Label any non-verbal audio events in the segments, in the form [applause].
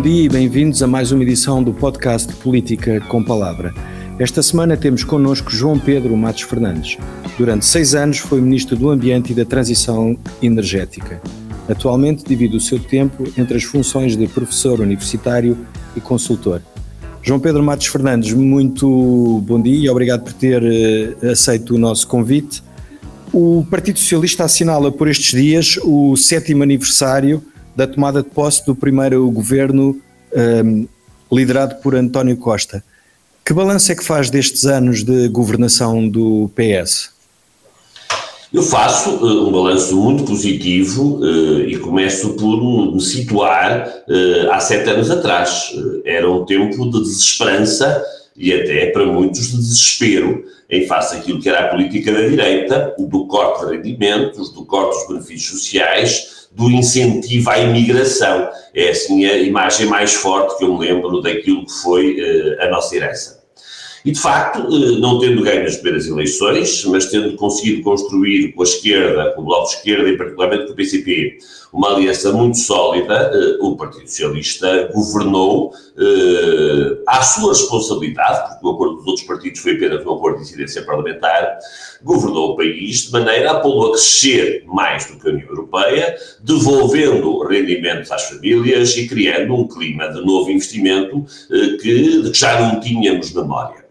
bom dia e bem-vindos a mais uma edição do podcast Política com Palavra. Esta semana temos connosco João Pedro Matos Fernandes. Durante seis anos foi Ministro do Ambiente e da Transição Energética. Atualmente divide o seu tempo entre as funções de professor universitário e consultor. João Pedro Matos Fernandes, muito bom dia e obrigado por ter eh, aceito o nosso convite. O Partido Socialista assinala por estes dias o sétimo aniversário da tomada de posse do primeiro governo um, ehm, liderado por António Costa. Que balanço é que faz destes anos de governação do PS? Eu faço uh, um balanço muito positivo uh, e começo por me situar uh, há sete anos atrás. era um tempo de desesperança e até para muitos de desespero em face àquilo que era a política da direita, do corte de rendimentos, do corte dos benefícios sociais, do incentivo à imigração. É assim a imagem mais forte que eu me lembro daquilo que foi a nossa herança. E, de facto, eh, não tendo ganho as primeiras eleições, mas tendo conseguido construir com a esquerda, com o Bloco de Esquerda e particularmente com o PCP, uma aliança muito sólida, eh, o Partido Socialista governou eh, à sua responsabilidade, porque o acordo dos outros partidos foi apenas um acordo de incidência parlamentar, governou o país de maneira a pô-lo a crescer mais do que a União Europeia, devolvendo rendimentos às famílias e criando um clima de novo investimento de que já não tínhamos memória.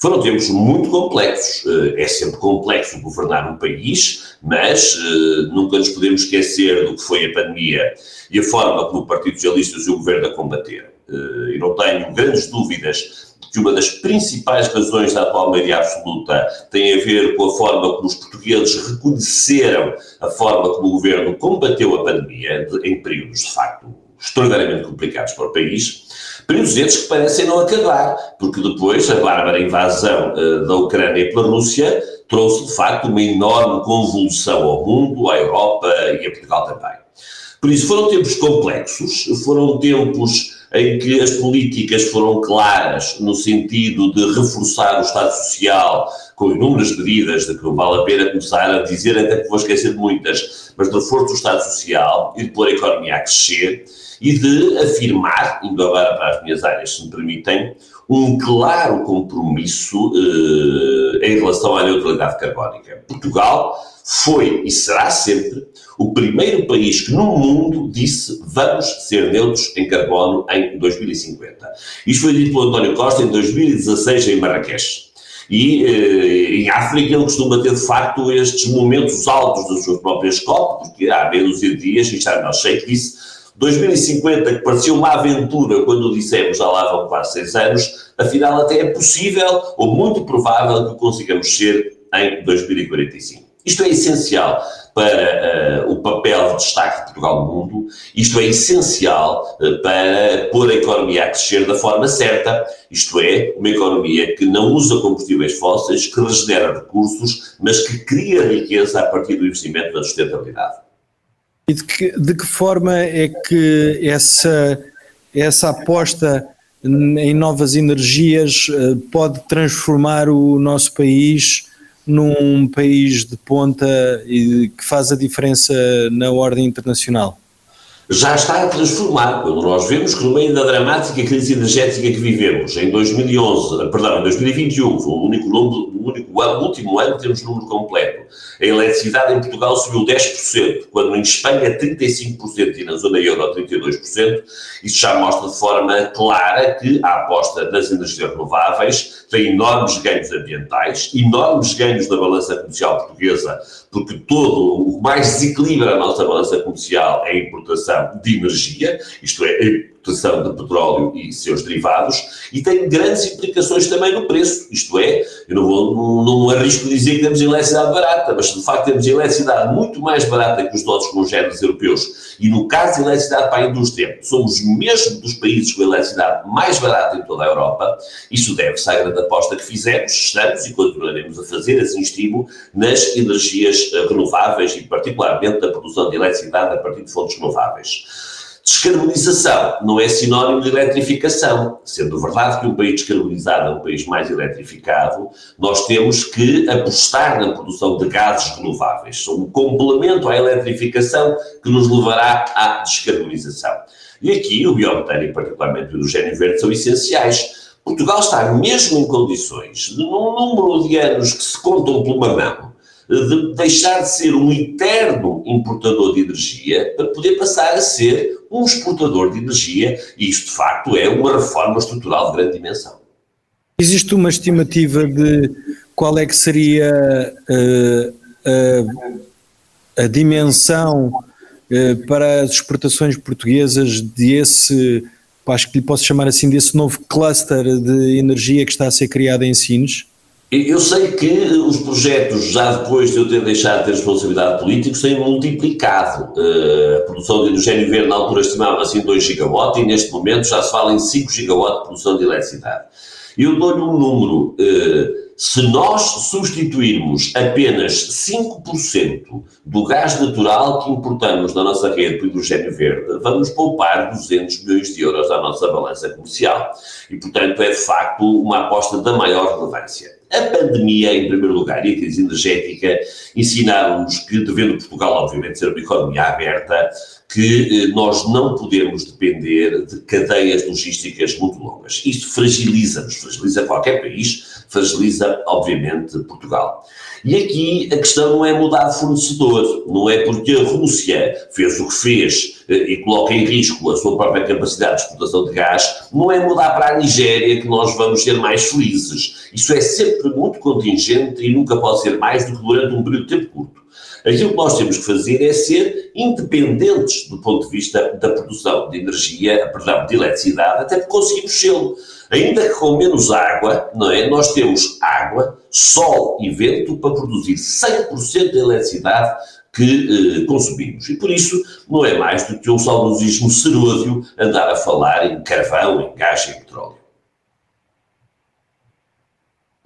Foram tempos muito complexos. Eh, é sempre complexo governar um país, mas eh, nunca nos podemos esquecer do que foi a pandemia e a forma como o Partido Socialista e o governo a combateram. Eh, e não tenho grandes dúvidas que uma das principais razões da atual maioria absoluta tem a ver com a forma como os portugueses reconheceram a forma como o governo combateu a pandemia, em períodos de facto extraordinariamente complicados para o país. Esses que parecem não acabar, porque depois a bárbara invasão uh, da Ucrânia pela Rússia trouxe, de facto, uma enorme convulsão ao mundo, à Europa e a Portugal também. Por isso, foram tempos complexos, foram tempos em que as políticas foram claras no sentido de reforçar o Estado Social com inúmeras medidas, de que não vale a pena começar a dizer, até que vou esquecer de muitas, mas de reforço do Estado Social e de pôr a economia a crescer e de afirmar, indo agora para as minhas áreas, se me permitem, um claro compromisso eh, em relação à neutralidade carbónica. Portugal foi e será sempre o primeiro país que no mundo disse vamos ser neutros em carbono em 2050. Isto foi dito pelo António Costa em 2016 em Marrakech. E eh, em África ele costuma ter de facto estes momentos altos das suas próprias COP, porque há menos de dias, e Sharm el-Sheikh disse 2050, que parecia uma aventura quando dissemos já lá vão quase seis anos, afinal até é possível ou muito provável que consigamos ser em 2045. Isto é essencial para uh, o papel de destaque de Portugal no mundo, isto é essencial uh, para pôr a economia a crescer da forma certa, isto é, uma economia que não usa combustíveis fósseis, que regenera recursos, mas que cria riqueza a partir do investimento na sustentabilidade. E de que, de que forma é que essa, essa aposta em novas energias eh, pode transformar o nosso país num país de ponta e que faz a diferença na ordem internacional? Já está a transformar. Quando nós vemos que no meio da dramática crise energética que vivemos, em 2011, perdão, em 2021, foi o único, o único o último ano que temos número completo, a eletricidade em Portugal subiu 10%, quando em Espanha 35% e na zona euro 32%, isso já mostra de forma clara que a aposta nas energias renováveis tem enormes ganhos ambientais, enormes ganhos na balança comercial portuguesa, porque todo o mais desequilibra a nossa balança comercial é a importação de energia, isto é, exportação de petróleo e seus derivados, e tem grandes implicações também no preço. Isto é, eu não, vou, não, não arrisco dizer que temos eletricidade barata, mas de facto temos eletricidade muito mais barata que os nossos congêneres europeus. E no caso de eletricidade para a indústria, somos mesmo dos países com eletricidade mais barata em toda a Europa. Isso deve-se à grande aposta que fizemos, estamos e continuaremos a fazer, assim estimo, nas energias renováveis e particularmente na produção de eletricidade a partir de fontes renováveis. Descarbonização não é sinónimo de eletrificação. Sendo verdade que um país descarbonizado é um país mais eletrificado, nós temos que apostar na produção de gases renováveis. São um complemento à eletrificação que nos levará à descarbonização. E aqui o biometano e particularmente o hidrogênio verde são essenciais. Portugal está mesmo em condições, num número de anos que se contam por uma mão, de deixar de ser um eterno importador de energia para poder passar a ser um exportador de energia, e isto de facto é uma reforma estrutural de grande dimensão. Existe uma estimativa de qual é que seria uh, a dimensão uh, para as exportações portuguesas desse, acho que lhe posso chamar assim, desse novo cluster de energia que está a ser criado em Sines? Eu sei que os projetos, já depois de eu ter deixado de ter responsabilidade política, têm multiplicado. Uh, a produção de hidrogênio verde na altura estimava-se em 2 gigawatts e neste momento já se fala em 5 gigawatts de produção de eletricidade. Eu dou-lhe um número. Uh, se nós substituirmos apenas 5% do gás natural que importamos na nossa rede o hidrogênio verde, vamos poupar 200 milhões de euros à nossa balança comercial. E, portanto, é de facto uma aposta da maior relevância. A pandemia, em primeiro lugar, e a crise energética ensinaram-nos que, devendo Portugal, obviamente, ser uma economia aberta, que eh, nós não podemos depender de cadeias logísticas muito longas. Isto fragiliza-nos, fragiliza qualquer país, fragiliza, obviamente, Portugal. E aqui a questão não é mudar de fornecedor, não é porque a Rússia fez o que fez eh, e coloca em risco a sua própria capacidade de exportação de gás, não é mudar para a Nigéria que nós vamos ser mais felizes. Isso é sempre muito contingente e nunca pode ser mais do que durante um período de tempo curto. Aquilo que nós temos que fazer é ser independentes do ponto de vista da produção de energia, perdão, de eletricidade, até porque conseguimos sê-lo. Ainda que com menos água, não é? Nós temos água, sol e vento para produzir 100% da eletricidade que eh, consumimos. E por isso não é mais do que um saudosismo seródio andar a falar em carvão, em gás e em petróleo.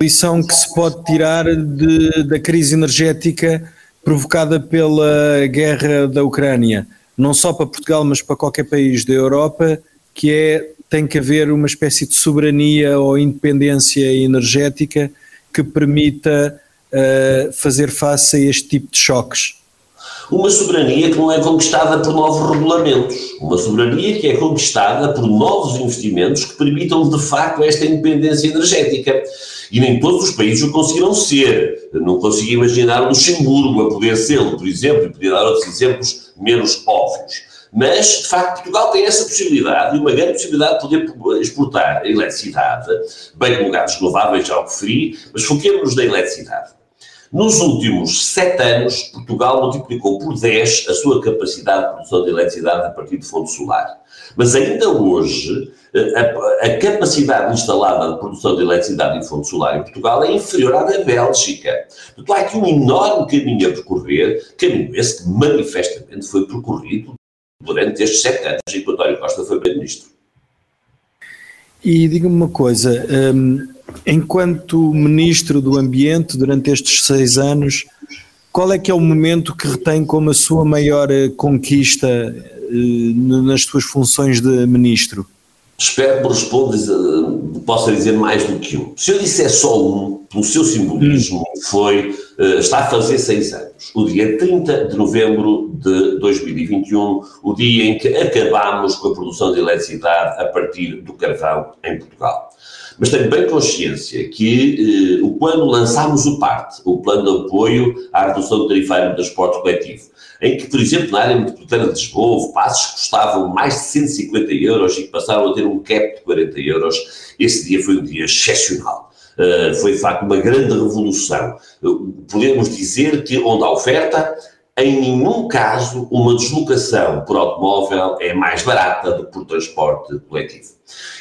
Lição que se pode tirar de, da crise energética provocada pela guerra da Ucrânia, não só para Portugal, mas para qualquer país da Europa, que é tem que haver uma espécie de soberania ou independência energética que permita uh, fazer face a este tipo de choques. Uma soberania que não é conquistada por novos regulamentos, uma soberania que é conquistada por novos investimentos que permitam de facto esta independência energética. E nem todos os países o conseguiram ser. Não consigo imaginar Luxemburgo a poder ser, por exemplo, e podia dar outros exemplos menos óbvios. Mas, de facto, Portugal tem essa possibilidade, e uma grande possibilidade de poder exportar eletricidade, bem como gases renováveis, já o referi, mas foquemos-nos na eletricidade. Nos últimos sete anos, Portugal multiplicou por 10 a sua capacidade de produção de eletricidade a partir de fonte solar. Mas ainda hoje, a, a, capacidade instalada de produção de eletricidade em fonte solar em Portugal é inferior à da Bélgica. Portanto, há aqui um enorme caminho a percorrer, caminho esse que manifestamente foi percorrido durante estes sete anos em que o António Costa foi Primeiro-Ministro. E diga-me uma coisa, um, enquanto Ministro do Ambiente durante estes seis anos, qual é que é o momento que retém como a sua maior eh, conquista uh, nas suas funções de Ministro? Espero que responda, possa dizer mais do que um. Se eu disser só um, pelo seu simbolismo, hum. foi, uh, está a fazer seis anos. O dia 30 de novembro de 2021, o dia em que acabámos com a produção de eletricidade a partir do carvão em Portugal. Mas tenho bem consciência que, eh, quando lançámos o PART, o Plano de Apoio à Redução do Tarifário do Transporte Coletivo, em que, por exemplo, na área metropolitana de Lisboa, passos que custavam mais de 150 euros e que passaram a ter um cap de 40 euros, esse dia foi um dia excepcional. Uh, foi de facto uma grande revolução. Uh, podemos dizer que onde há oferta, em nenhum caso uma deslocação por automóvel é mais barata do que por transporte coletivo.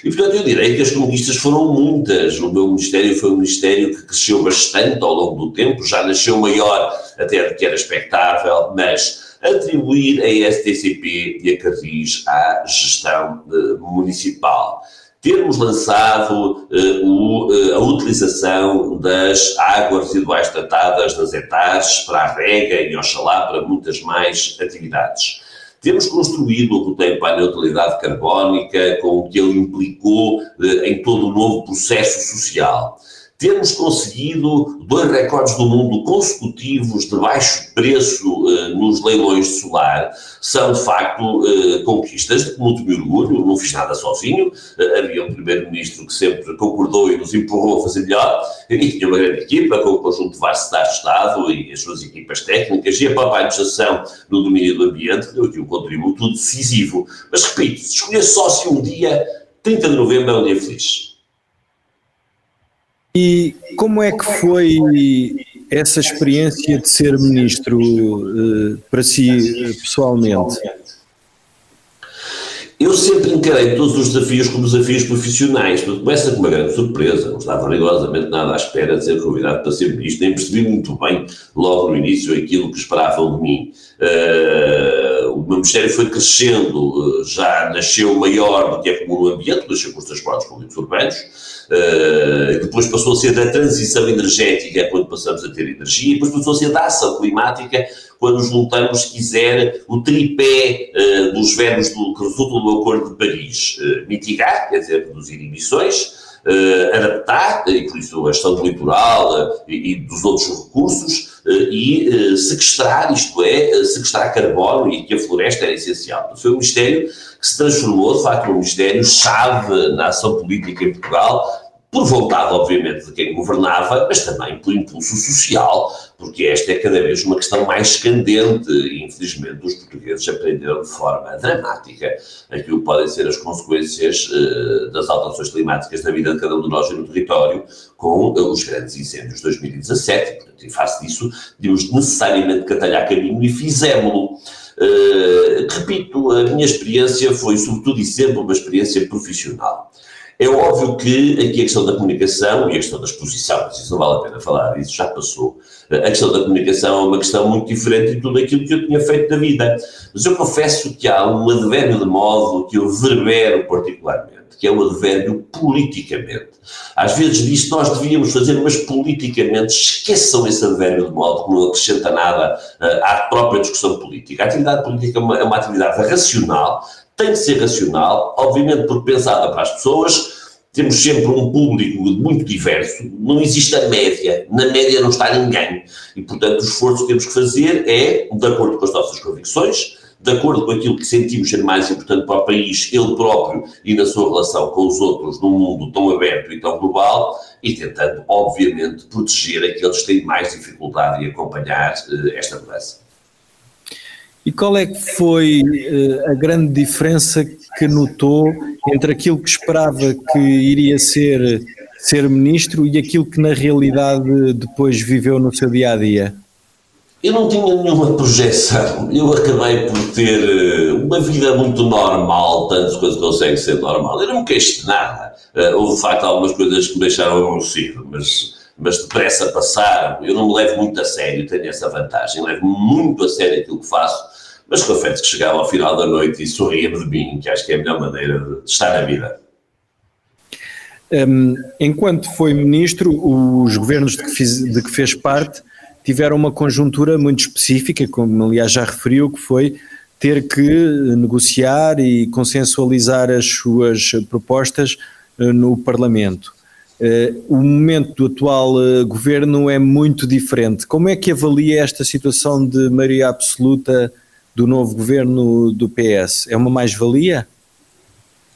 E, portanto, eu direi que as conquistas foram muitas. O meu Ministério foi um Ministério que cresceu bastante ao longo do tempo, já nasceu maior até do que era expectável, mas atribuir a STCP e a Carris à gestão uh, municipal termos lançado uh, o, uh, a utilização das águas residuais tratadas nas etares para a rega e, oxalá, para muitas mais atividades. Temos construído o roteiro para a neutralidade carbónica, com o que ele implicou uh, em todo o novo processo social. Termos conseguido dois recordes do mundo consecutivos de baixo preço uh, nos leilões de solar são, de facto, uh, conquistas de muito me orgulho. Não fiz nada sozinho. Uh, havia um primeiro-ministro que sempre concordou e nos empurrou a fazer melhor. E tinha uma grande equipa, com o conjunto de vários de Estado e as suas equipas técnicas e a própria administração no domínio do ambiente, que deu aqui um contributo decisivo. Mas, repito, se escolher se um dia, 30 de novembro é um dia feliz. E como é que foi essa experiência de ser ministro uh, para si pessoalmente? Eu sempre encarei todos os desafios como desafios profissionais, mas começa com uma grande surpresa, não estava rigorosamente nada à espera de ser convidado para ser ministro, nem percebi muito bem, logo no início, aquilo que esperavam de mim. Uh, o meu ministério foi crescendo, já nasceu maior do que é comum no ambiente, nasceu com os transportes públicos urbanos, Uh, depois passou a ser da transição energética quando passamos a ter energia, depois passou a ser da ação climática quando juntamos, se quiser, o tripé uh, dos verbos do, que resultam do Acordo de Paris. Uh, mitigar, quer dizer, reduzir emissões, adaptar, e por isso a questão do litoral e, e dos outros recursos, e sequestrar, isto é, sequestrar carbono, e que a floresta era essencial. Foi um Ministério que se transformou, de facto, num Ministério-chave na ação política em Portugal, por vontade, obviamente, de quem governava, mas também por impulso social, porque esta é cada vez uma questão mais candente e, infelizmente, os portugueses aprenderam de forma dramática aquilo que podem ser as consequências uh, das alterações climáticas na vida de cada um de nós e no território, com uh, os grandes incêndios de 2017. E, portanto, em face disso, temos necessariamente que atalhar caminho e fizemos-lo. Uh, repito, a minha experiência foi, sobretudo e sempre, uma experiência profissional. É óbvio que aqui a questão da comunicação e a questão da exposição, isso não vale a pena falar, isso já passou. A questão da comunicação é uma questão muito diferente de tudo aquilo que eu tinha feito na vida. Mas eu confesso que há um advérbio de modo que eu verbero particularmente, que é o advérbio politicamente. Às vezes que nós devíamos fazer, mas politicamente esqueçam esse advérbio de modo que não acrescenta nada uh, à própria discussão política. A atividade política é uma, é uma atividade racional, tem que ser racional, obviamente porque pensada para as pessoas, temos sempre um público muito diverso, não existe a média, na média não está ninguém, e portanto o esforço que temos que fazer é, de acordo com as nossas convicções, de acordo com aquilo que sentimos ser mais importante para o país, ele próprio e na sua relação com os outros num mundo tão aberto e tão global, e tentando, obviamente, proteger aqueles que têm mais dificuldade em acompanhar uh, esta mudança. E qual é que foi uh, a grande diferença que notou entre aquilo que esperava que iria ser ser ministro e aquilo que na realidade depois viveu no seu dia a dia? Eu não tinha nenhuma projeção. Eu acabei por ter eh, uma vida muito normal, tantas coisas conseguem ser normal. Eu não me queixo de nada. Uh, houve de facto algumas coisas que me deixaram aborrecido, mas mas depressa passaram. Eu não me levo muito a sério, tenho essa vantagem, levo muito a sério aquilo que faço, mas confesso que chegava ao final da noite e sorria-me de mim, que acho que é a melhor maneira de estar na vida. Um, enquanto foi ministro, os governos de que, fiz, de que fez parte tiveram uma conjuntura muito específica, como aliás já referiu, que foi ter que negociar e consensualizar as suas propostas uh, no Parlamento. Uh, o momento do atual uh, governo é muito diferente. Como é que avalia esta situação de maioria absoluta do novo governo do PS? É uma mais-valia?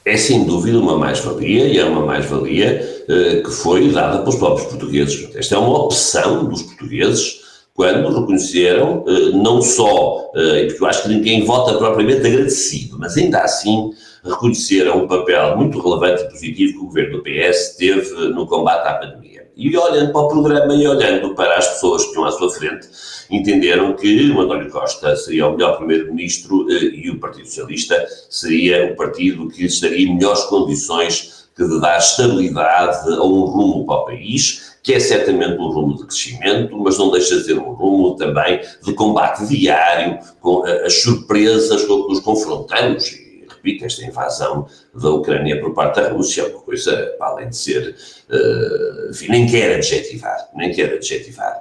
É sem dúvida uma mais-valia e é uma mais-valia uh, que foi dada pelos próprios portugueses. Esta é uma opção dos portugueses quando reconheceram, não só, porque eu acho que ninguém vota propriamente agradecido, mas ainda assim reconheceram um papel muito relevante e positivo que o governo do PS teve no combate à pandemia. E olhando para o programa e olhando para as pessoas que estão à sua frente, entenderam que o António Costa seria o melhor primeiro-ministro eh, e o Partido Socialista seria o partido que estaria em melhores condições de dar estabilidade a um rumo para o país, que é certamente um rumo de crescimento, mas não deixa de ser um rumo também de combate diário com eh, as surpresas com que nos confrontamos repito, esta invasão da Ucrânia por parte da Rússia é uma coisa, além de ser, uh, enfim, nem quero adjetivar, nem quero adjetivar.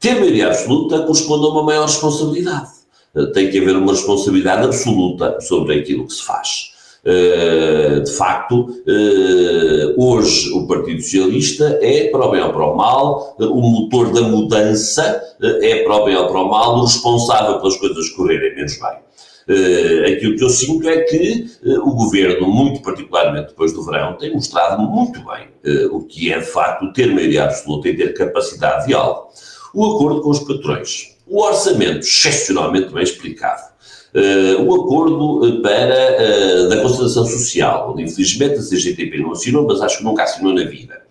Ter maioria absoluta corresponde a uma maior responsabilidade. Uh, tem que haver uma responsabilidade absoluta sobre aquilo que se faz. de facto, hoje o Partido Socialista é, para o bem ou para o mal, o motor da mudança, é, para o bem ou para o mal, o responsável pelas coisas correrem menos bem. Uh, aquilo que eu sinto é que uh, o governo, muito particularmente depois do verão, tem mostrado muito bem uh, o que é de facto ter maioria absoluta e ter capacidade de diálogo. O acordo com os patrões, o orçamento excepcionalmente bem explicado, o acordo para, da concertação social, onde infelizmente a CGTP não assinou, mas acho que nunca assinou na vida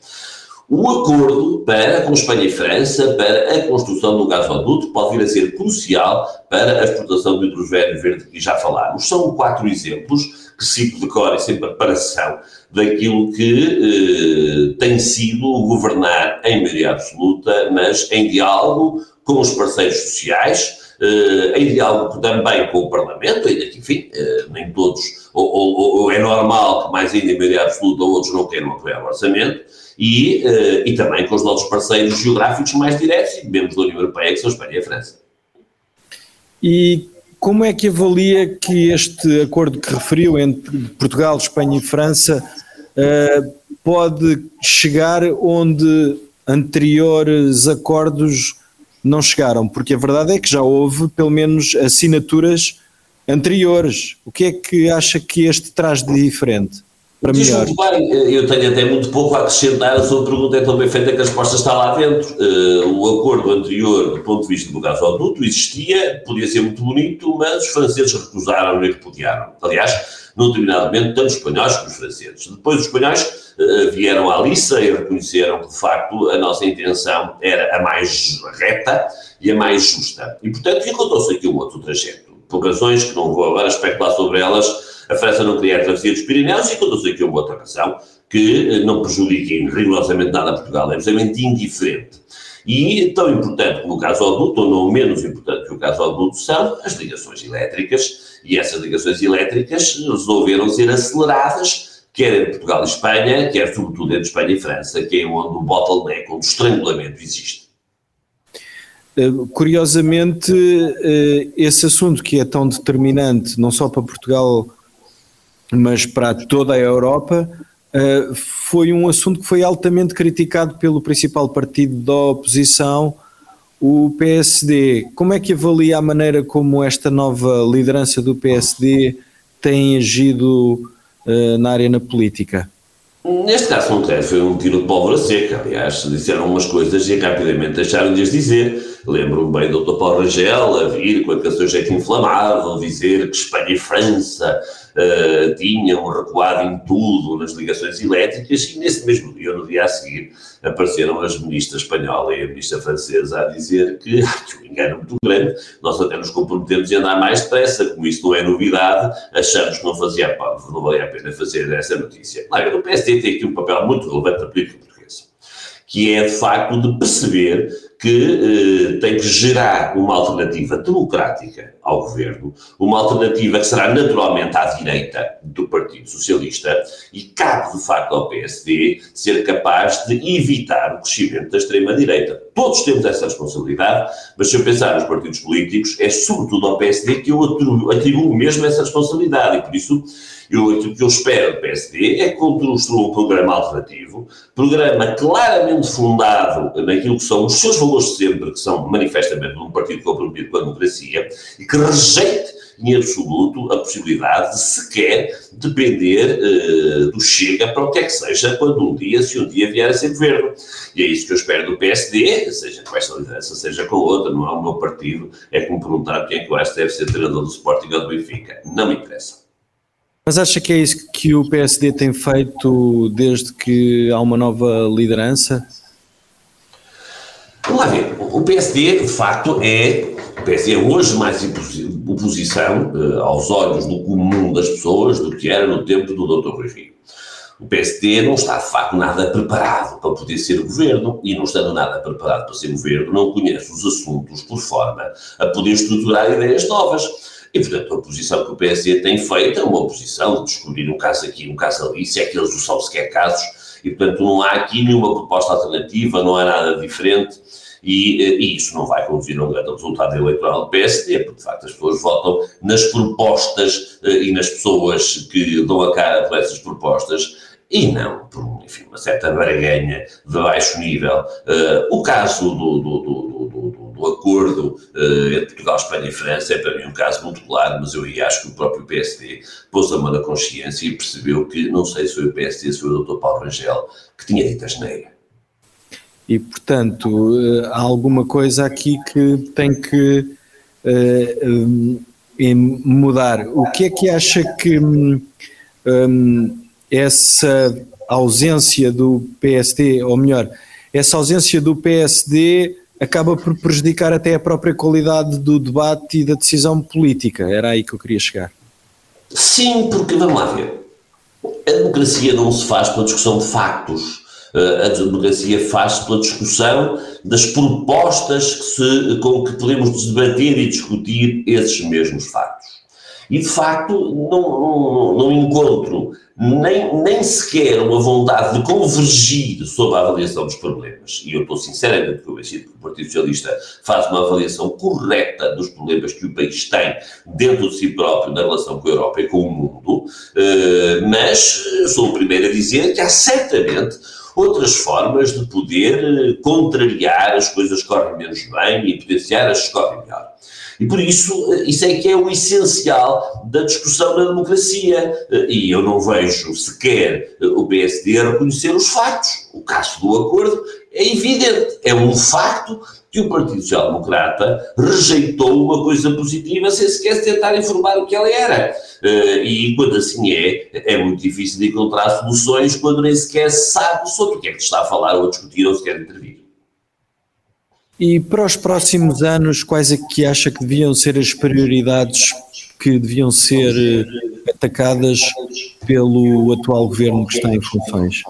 o acordo para, com Espanha e França para a construção do gasoduto pode vir a ser crucial para a exportação do hidrogênio verde que já falámos. São quatro exemplos que cito de cor e sem preparação daquilo que eh, tem sido governar em maioria absoluta, mas em diálogo com os parceiros sociais, Uh, em diálogo também com o Parlamento, ainda que, enfim, uh, nem todos, ou, ou, ou, é normal que mais ainda em maioria absoluta outros não queiram apoiar o orçamento, e, uh, e também com os nossos parceiros geográficos mais diretos e membros da União Europeia, que são a Espanha e a França. E como é que avalia que este acordo que referiu entre Portugal, Espanha e França uh, pode chegar onde anteriores acordos não chegaram? Porque a verdade é que já houve pelo menos assinaturas anteriores. O que é que acha que este traz de diferente? Para Diz melhor. muito bem, eu tenho até muito pouco a acrescentar, a sua pergunta é tão bem feita que a resposta está lá dentro. Uh, o acordo anterior, do ponto de vista do gasoduto, existia, podia ser muito bonito, mas os franceses recusaram e repudiaram. Aliás, num determinado momento, tanto os espanhóis como os franceses. Depois os espanhóis uh, vieram à liça e reconheceram que, de facto, a nossa intenção era a mais reta e a mais justa. E, portanto, encontrou-se aqui um outro trajeto. Por razões que não vou agora especular sobre elas, a França não queria a travessia dos Pirineus e conduz aqui uma outra razão que eh, não prejudica rigorosamente nada a Portugal, é absolutamente indiferente. E tão importante como o gasoduto, ou não menos importante que o gasoduto, são as ligações elétricas, e essas ligações elétricas resolveram ser aceleradas, quer entre Portugal e Espanha, quer sobretudo entre Espanha e França, que é onde o bottleneck, onde o estrangulamento existe. Eh, curiosamente, eh, esse assunto que é tão determinante, não só para Portugal mas para toda a Europa, uh, foi um assunto que foi altamente criticado pelo principal partido da oposição, o PSD. Como é que avalia a maneira como esta nova liderança do PSD tem agido uh, na área política? Neste caso concreto foi um tiro de pólvora seca, aliás, disseram umas coisas e rapidamente deixaram de as dizer. Lembro-me bem do Dr. Paulo Rangel a vir com a canção jeito inflamável, dizer que Espanha e França uh, tinham recuado em tudo nas ligações elétricas e nesse mesmo dia, no dia a seguir, apareceram as ministras espanhola e a ministra francesa a dizer que, [laughs] que um engano muito grande, nós até nos comprometemos a andar mais depressa, como isso não é novidade, achamos que não, fazia, não valia a pena fazer essa notícia. Claro, o PSD tem aqui um papel muito relevante na política portuguesa, que é de facto de perceber que eh, tem que gerar uma alternativa democrática ao governo, uma alternativa que será naturalmente à direita do Partido Socialista e cabe de facto ao PSD ser capaz de evitar o crescimento da extrema-direita. Todos temos essa responsabilidade, mas se eu pensar nos partidos políticos, é sobretudo ao PSD que eu atribuo, mesmo essa responsabilidade e por isso eu, aquilo que eu espero do PSD é que construa um programa alternativo, programa claramente fundado naquilo que são os seus valores de sempre, que são manifestamente um partido comprometido com a democracia, e que rejeite em absoluto a possibilidade de sequer depender uh, do Chega para o que é que seja quando um dia, se um dia vier a ser governo. E é isso que eu espero do PSD, seja com esta liderança, seja com outra, não é o meu partido, é como perguntar quem é que eu acho que deve ser treinador do Sporting ou do Benfica. Não me interessa. Mas acha que é isso que o PSD tem feito desde que há uma nova liderança? Vamos lá ver. O PSD, de facto, é. O PSD é hoje mais oposição uh, aos olhos do comum das pessoas do que era no tempo do Dr. Rui. O PSD não está, de facto, nada preparado para poder ser governo e, não estando nada preparado para ser governo, não conhece os assuntos por forma a poder estruturar ideias novas. E, portanto, a oposição que o PSD tem feito é uma oposição de descobrir um caso aqui, um caso ali, se é que eles não são sequer casos, e, portanto, não há aqui nenhuma proposta alternativa, não há nada diferente. E, eh, e, isso não vai conduzir a um grande resultado eleitoral do PSD, porque de facto as pessoas votam nas propostas uh, e nas pessoas que dão a cara por essas propostas e não por enfim, uma certa barganha de baixo nível. Uh, o caso do, do, do, do, do acordo uh, entre Portugal, Espanha e França é para mim um caso muito claro, mas eu acho que o próprio PSD pôs a mão na consciência e percebeu que, não sei se foi o PSD, se foi o Dr. Paulo Rangel, que tinha dito a geneira. E, portanto, eh, há alguma coisa aqui que tem que uh, um, mudar. O que é que acha que um, essa ausência do PSD, ou melhor, essa ausência do PSD acaba por prejudicar até a própria qualidade do debate e da decisão política? Era aí que eu queria chegar. Sim, porque vamos lá ver. A democracia não se faz pela discussão de factos a democracia faz-se pela discussão das propostas que se, com que podemos debater e discutir esses mesmos factos. E, de facto, não, não, não encontro nem, nem sequer uma vontade de convergir sobre a avaliação dos problemas. E eu estou sinceramente convencido que o Partido Socialista faz uma avaliação correta dos problemas que o país tem dentro de si próprio na relação com a Europa e com o mundo, eh, mas sou o primeiro a dizer que há certamente outras formas de poder eh, contrariar as coisas que correm menos bem e potenciar as que correm melhor. E por isso, eh, isso é que é o essencial da discussão na democracia. Eh, e eu não vejo sequer o PSD a reconhecer os factos. O caso do acordo é evidente, é um facto que o Partido Social Democrata rejeitou uma coisa positiva sem sequer tentar informar o que ela era. Uh, e quando assim é, é muito difícil de encontrar soluções quando nem sequer se sabe sobre o que é que está a falar ou a discutir ou se quer intervir. E para os próximos anos, quais é que acha que deviam ser as prioridades que deviam ser eh, atacadas pelo atual governo que está em funções?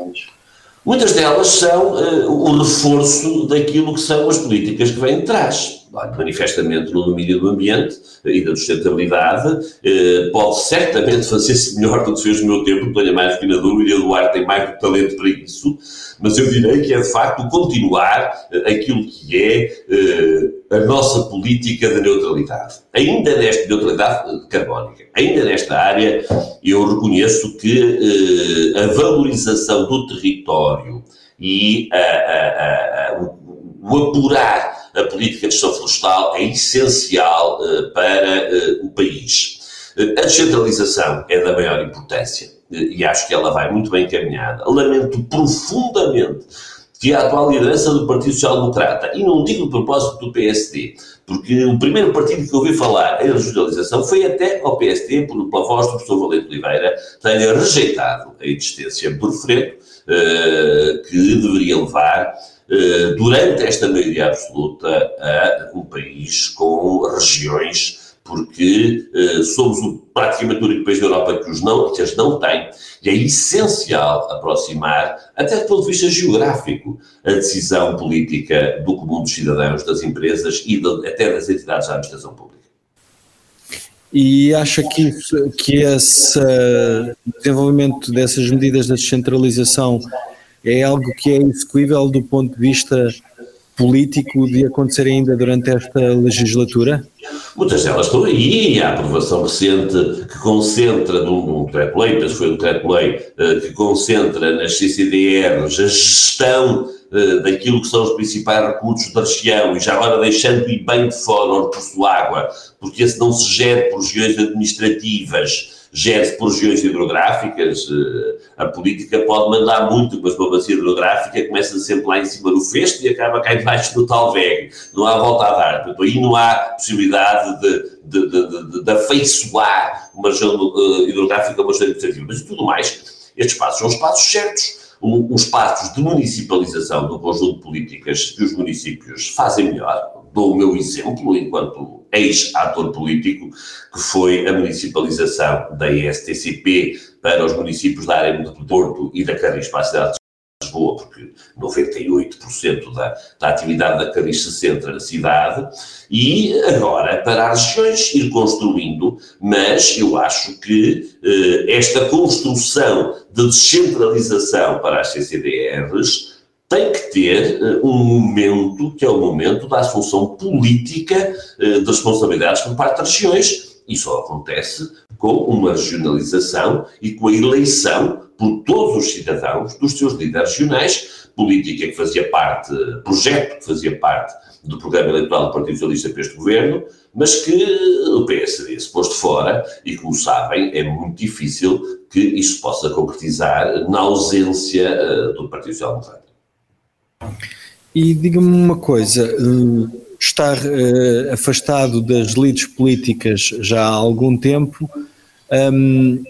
Muitas delas são uh, o reforço daquilo que são as políticas que vêm de trás. Manifestamente no domínio do ambiente e da sustentabilidade, uh, pode certamente fazer-se melhor do que fez no meu tempo, tenho mais que na dúvida, Eduardo tem mais do talento para isso, mas eu direi que é de facto continuar uh, aquilo que é a nossa política de neutralidade. Ainda nesta neutralidade carbónica, ainda nesta área, eu reconheço que eh, a valorização do território e a, a, a, o, o, apurar a política de gestão florestal é essencial eh, para eh, o país. A descentralização é da maior importância e acho que ela vai muito bem encaminhada. Lamento profundamente que a atual liderança do Partido Social Democrata, e não digo de propósito do PSD, porque o primeiro partido que ouvi falar em regionalização foi até ao PSD, pela voz do professor Valente Oliveira, tenha rejeitado a existência por Fredo, uh, que deveria levar, uh, durante esta maioria absoluta, a um país com regiões porque uh, somos o, praticamente o único país da Europa que os não, que as não tem, e é essencial aproximar, até do ponto de vista geográfico, a decisão política do comum dos cidadãos, das empresas e de, até das entidades da administração pública. E acha que, que esse desenvolvimento dessas medidas da descentralização é algo que é execuível do ponto de vista político de acontecer ainda durante esta legislatura? Muitas delas estão aí, a aprovação recente que concentra num, num decreto-lei, penso foi um decreto-lei, uh, que concentra nas CCDRs a gestão uh, daquilo que são os principais recursos da região e já agora deixando bem de fora o recurso água, porque esse não se gera por regiões administrativas, gere-se por regiões hidrográficas, eh, a política pode mandar muito, mas uma bacia hidrográfica começa sempre lá em cima do festo e acaba cá embaixo do tal VEG. Não há volta a dar. Portanto, aí não há possibilidade de, de, de, de, de afeiçoar uma região eh, hidrográfica uma região administrativa. Mas tudo mais, estes passos são os passos certos. Os passos de municipalização do conjunto de políticas que os municípios fazem melhor, dou o meu exemplo enquanto ex-ator político, que foi a municipalização da ISTCP para os municípios da área do Porto e da Carris para a cidade Lisboa, porque 98% da, da atividade da Cariz se centra na cidade, e agora para as regiões ir construindo, mas eu acho que eh, esta construção de descentralização para as CCDRs tem que ter uh, um momento que é o momento da assunção política uh, de responsabilidades por parte das regiões. Só acontece com uma regionalização e com a eleição por todos os cidadãos dos seus líderes regionais, política que fazia parte, projeto que fazia parte do programa eleitoral do Partido Socialista para este governo, mas que o PSD se pôs de fora e, como sabem, é muito difícil que isso possa concretizar na ausência uh, do Partido Social Democrata. E diga-me uma coisa, eh, estar uh, afastado das lides políticas já há algum tempo, um,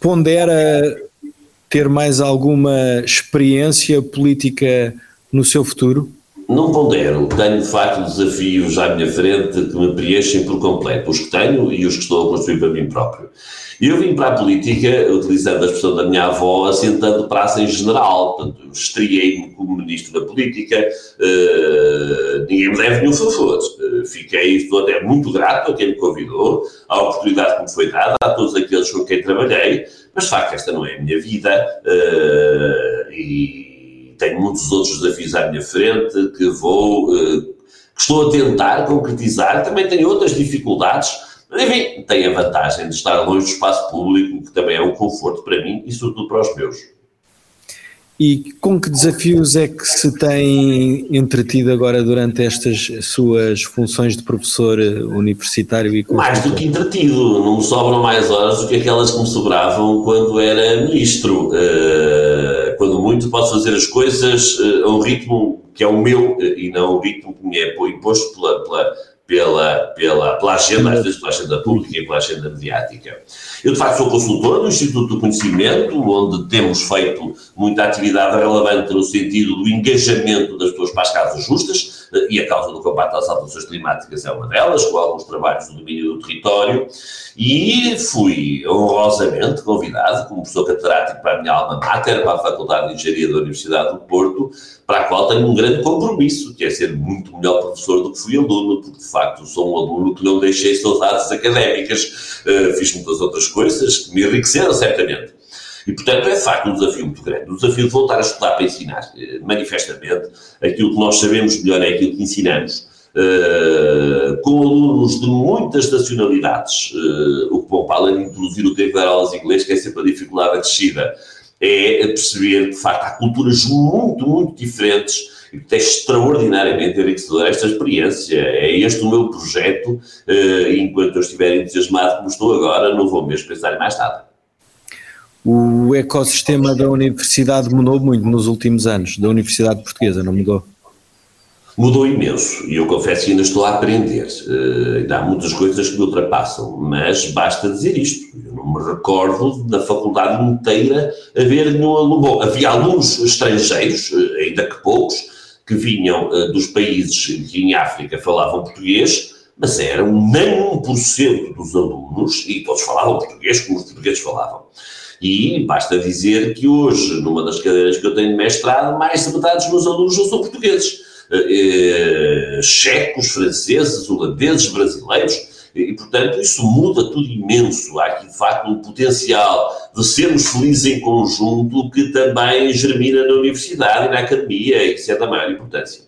pondera ter mais alguma experiência política no seu futuro? Não pondero, tenho de facto desafios à minha frente que me preenchem por completo, os que tenho e os que estou a construir para mim próprio. Eu vim para a política, utilizando a expressão da minha avó, assentando praça em general, portanto, estreiei-me como ministro da política, uh, ninguém me deve nenhum favor. Uh, fiquei, estou até muito grato a quem me convidou, à oportunidade que me foi dada, a todos aqueles com quem trabalhei, mas de facto esta não é a minha vida uh, e tenho muitos outros desafios à minha frente que vou, que estou a tentar concretizar, também tenho outras dificuldades, mas, enfim, tem a vantagem de estar longe do espaço público, que também é um conforto para mim e, sobretudo, para os meus. E com que desafios é que se tem entretido agora durante estas suas funções de professor universitário e Mais do que entretido, não me sobram mais horas do que aquelas que me sobravam quando era ministro. Uh, quando muito posso fazer as coisas uh, a um ritmo que é o meu uh, e não o ritmo que me é imposto pela, pela pela, pela, pela agenda, às vezes pela agenda pública e pela agenda mediática. Eu, de facto, sou consultor no Instituto do Conhecimento, onde temos feito muita atividade relevante no sentido do engajamento das pessoas para as causas justas, e a causa do combate às alterações climáticas é uma delas, com alguns trabalhos no domínio do território, e fui honrosamente convidado como professor catedrático para a minha alma mater, para a Faculdade de Engenharia da Universidade do Porto, para a qual tenho um grande compromisso, que é ser muito melhor professor do que fui aluno, porque de facto sou um aluno que não deixei saudades académicas, uh, fiz muitas outras coisas que me enriqueceram certamente. E, portanto, é de facto um desafio muito grande. O desafio de voltar a estudar para ensinar. Eh, manifestamente, aquilo que nós sabemos melhor é aquilo que ensinamos. Uh, com alunos de muitas nacionalidades, uh, o que bom, para além de introduzir o tempo de dar aulas inglês, que é sempre a dificuldade acrescida, é perceber que, de facto, há culturas muito, muito diferentes e que é extraordinariamente enriquecedora esta experiência. É este o meu projeto, enquanto eu estiver entusiasmado como estou agora, não vou mesmo pensar em mais nada. O ecossistema da universidade mudou muito nos últimos anos, da Universidade Portuguesa, não mudou? Mudou imenso e eu confesso que ainda estou a aprender. Uh, ainda há muitas coisas que me ultrapassam, mas basta dizer isto. Eu não me recordo da faculdade inteira haver nenhum aluno. Bom, havia alunos estrangeiros, uh, ainda que poucos, que vinham uh, dos países que em África falavam português, mas eram nem 1% dos alunos, e todos falavam português como os portugueses falavam. E basta dizer que hoje, numa das cadeiras que eu tenho de mestrado, mais de metade dos meus alunos não são portugueses. Eh, eh, checos, franceses, holandeses, brasileiros, e, portanto, isso muda tudo imenso. Há aqui, de facto, um potencial de sermos felizes em conjunto que também germina na universidade e na academia, e isso é da maior importância.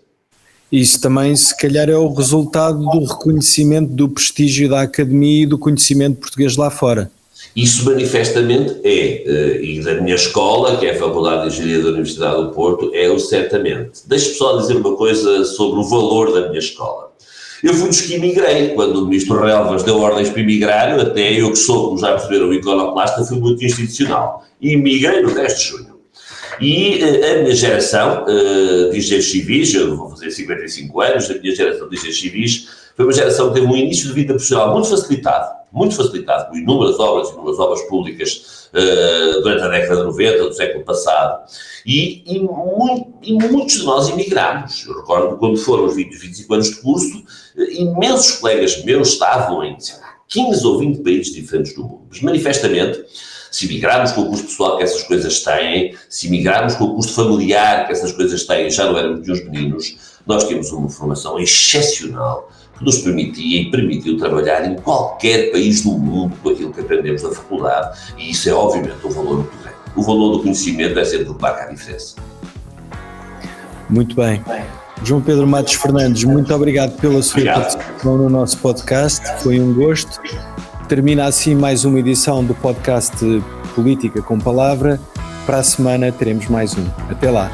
Isso também, se calhar, é o resultado do reconhecimento do prestígio da academia e do conhecimento português lá fora. Isso manifestamente é, eh, e da minha escola, que é a Faculdade de Engenharia da Universidade do Porto, é o certamente. Deixe-me só dizer uma coisa sobre o valor da minha escola. Eu fui dos que emigrei, quando o Ministro Relvas deu ordens para emigrar, até eu que sou, como já perceberam, iconoclasta, fui muito institucional. E emigrei no 10 de junho. E uh, a minha geração uh, de engenheiros civis, eu vou fazer 55 anos, a minha geração de engenheiros civis foi uma geração que teve um início de vida profissional muito facilitado muito facilitado por inúmeras obras, inúmeras obras públicas uh, durante a década de 90 do século passado, e, e, muito, e muitos de nós emigramos. Eu recordo quando foram os 20, 25 anos de curso, uh, imensos colegas meus estavam em lá, 15 ou 20 países diferentes do mundo, mas manifestamente Se migrarmos com o custo pessoal que essas coisas têm, se migrarmos com o custo familiar que essas coisas têm, já não éramos de uns meninos, nós temos uma formação excepcional que nos permitia e permitiu trabalhar em qualquer país do mundo com aquilo que aprendemos na faculdade, e isso é obviamente um valor muito grande. O valor do conhecimento é sempre o que marca a diferença. Muito bem. João Pedro Matos Fernandes, muito obrigado pela sua obrigado. participação no nosso podcast, foi um gosto. Termina assim mais uma edição do podcast Política com Palavra. Para a semana teremos mais um. Até lá.